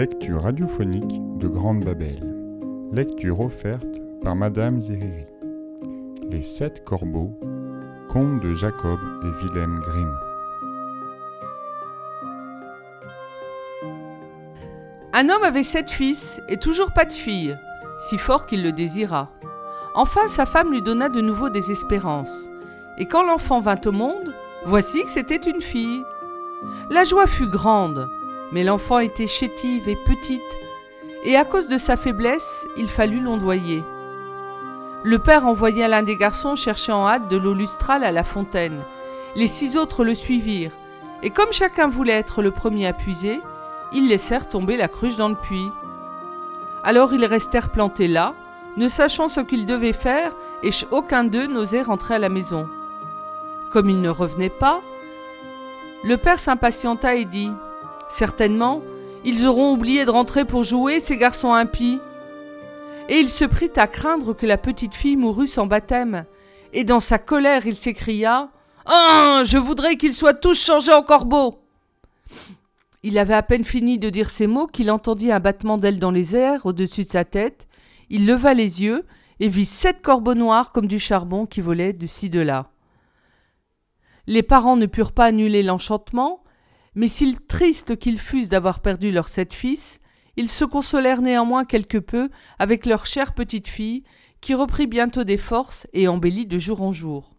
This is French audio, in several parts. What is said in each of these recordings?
Les lectures radiophoniques de Grande Babel. Lecture offerte par Madame Zeriri. Les sept corbeaux. Contes de Jacob et Wilhelm Grimm. Un homme avait sept fils et toujours pas de fille, si fort qu'il le désira. Enfin sa femme lui donna de nouveau des espérances. Et quand l'enfant vint au monde, voici que c'était une fille. La joie fut grande, mais l'enfant était chétive et petite, et à cause de sa faiblesse, il fallut l'ondoyer. Le père envoya l'un des garçons chercher en hâte de l'eau lustrale à la fontaine. Les six autres le suivirent, et comme chacun voulait être le premier à puiser, ils laissèrent tomber la cruche dans le puits. Alors ils restèrent plantés là, ne sachant ce qu'ils devaient faire, et aucun d'eux n'osait rentrer à la maison. Comme ils ne revenaient pas, le père s'impatienta et dit Certainement, ils auront oublié de rentrer pour jouer, ces garçons impies. Et il se prit à craindre que la petite fille mourût sans baptême. Et dans sa colère, il s'écria Ah Je voudrais qu'ils soient tous changés en corbeaux Il avait à peine fini de dire ces mots qu'il entendit un battement d'ailes dans les airs au-dessus de sa tête. Il leva les yeux et vit sept corbeaux noirs comme du charbon qui volaient de ci de là. Les parents ne purent pas annuler l'enchantement, mais si tristes qu'ils fussent d'avoir perdu leurs sept fils, ils se consolèrent néanmoins quelque peu avec leur chère petite fille, qui reprit bientôt des forces et embellit de jour en jour.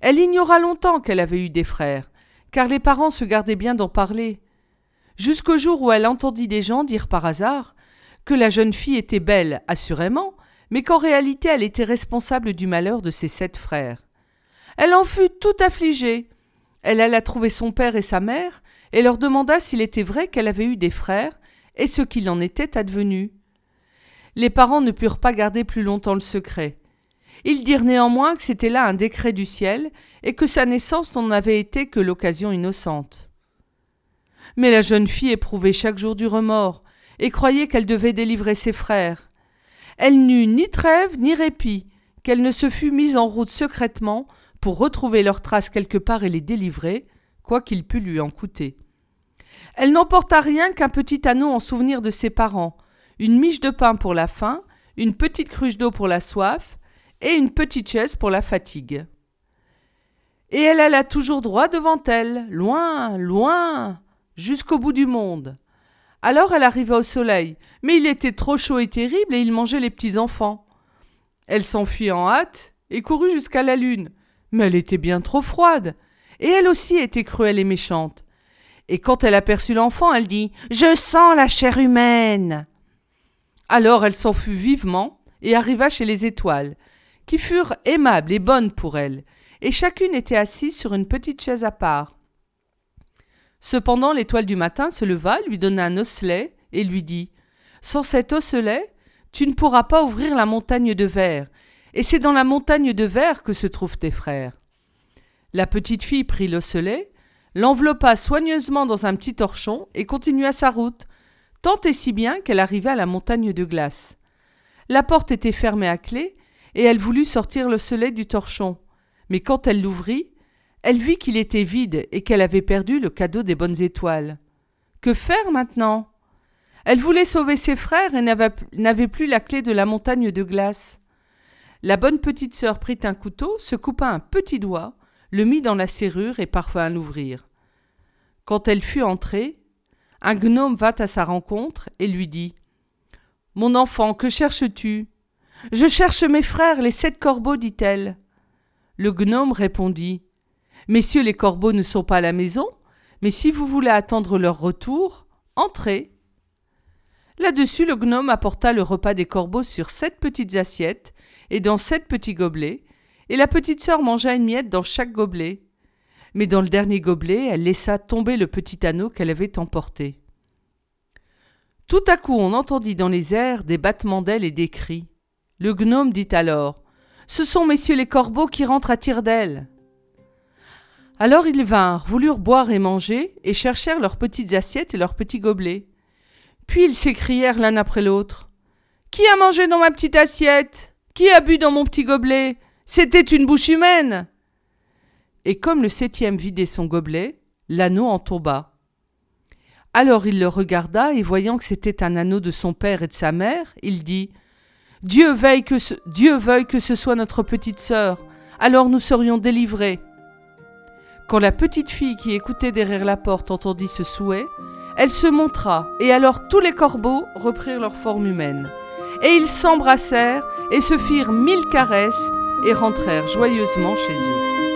Elle ignora longtemps qu'elle avait eu des frères, car les parents se gardaient bien d'en parler, jusqu'au jour où elle entendit des gens dire par hasard que la jeune fille était belle, assurément, mais qu'en réalité elle était responsable du malheur de ses sept frères. Elle en fut tout affligée, elle alla trouver son père et sa mère, et leur demanda s'il était vrai qu'elle avait eu des frères, et ce qu'il en était advenu. Les parents ne purent pas garder plus longtemps le secret. Ils dirent néanmoins que c'était là un décret du ciel, et que sa naissance n'en avait été que l'occasion innocente. Mais la jeune fille éprouvait chaque jour du remords, et croyait qu'elle devait délivrer ses frères. Elle n'eut ni trêve ni répit, qu'elle ne se fût mise en route secrètement pour retrouver leurs traces quelque part et les délivrer, quoi qu'il pût lui en coûter. Elle n'emporta rien qu'un petit anneau en souvenir de ses parents, une miche de pain pour la faim, une petite cruche d'eau pour la soif, et une petite chaise pour la fatigue. Et elle alla toujours droit devant elle, loin, loin, jusqu'au bout du monde. Alors elle arriva au soleil, mais il était trop chaud et terrible et il mangeait les petits enfants. Elle s'enfuit en hâte et courut jusqu'à la lune, mais elle était bien trop froide, et elle aussi était cruelle et méchante. Et quand elle aperçut l'enfant, elle dit Je sens la chair humaine. Alors elle s'enfuit vivement et arriva chez les étoiles, qui furent aimables et bonnes pour elle, et chacune était assise sur une petite chaise à part. Cependant l'étoile du matin se leva, lui donna un osselet, et lui dit Sans cet osselet, tu ne pourras pas ouvrir la montagne de verre, et c'est dans la montagne de verre que se trouvent tes frères. La petite fille prit l'osselet, l'enveloppa soigneusement dans un petit torchon et continua sa route, tant et si bien qu'elle arriva à la montagne de glace. La porte était fermée à clé, et elle voulut sortir l'osselet du torchon. Mais quand elle l'ouvrit, elle vit qu'il était vide et qu'elle avait perdu le cadeau des bonnes étoiles. Que faire maintenant? Elle voulait sauver ses frères et n'avait plus la clé de la montagne de glace. La bonne petite sœur prit un couteau, se coupa un petit doigt, le mit dans la serrure et parvint à l'ouvrir. Quand elle fut entrée, un gnome vint à sa rencontre et lui dit Mon enfant, que cherches-tu? Je cherche mes frères, les sept corbeaux, dit-elle. Le gnome répondit Messieurs les corbeaux ne sont pas à la maison, mais si vous voulez attendre leur retour, entrez. Là-dessus, le gnome apporta le repas des corbeaux sur sept petites assiettes et dans sept petits gobelets, et la petite sœur mangea une miette dans chaque gobelet. Mais dans le dernier gobelet, elle laissa tomber le petit anneau qu'elle avait emporté. Tout à coup, on entendit dans les airs des battements d'ailes et des cris. Le gnome dit alors Ce sont messieurs les corbeaux qui rentrent à tire d'ailes. Alors ils vinrent, voulurent boire et manger, et cherchèrent leurs petites assiettes et leurs petits gobelets. Puis ils s'écrièrent l'un après l'autre. Qui a mangé dans ma petite assiette? Qui a bu dans mon petit gobelet? C'était une bouche humaine Et comme le septième vidait son gobelet, l'anneau en tomba. Alors il le regarda, et voyant que c'était un anneau de son père et de sa mère, il dit Dieu veuille que ce, Dieu veuille que ce soit notre petite sœur, alors nous serions délivrés. Quand la petite fille qui écoutait derrière la porte entendit ce souhait, elle se montra, et alors tous les corbeaux reprirent leur forme humaine. Et ils s'embrassèrent et se firent mille caresses et rentrèrent joyeusement chez eux.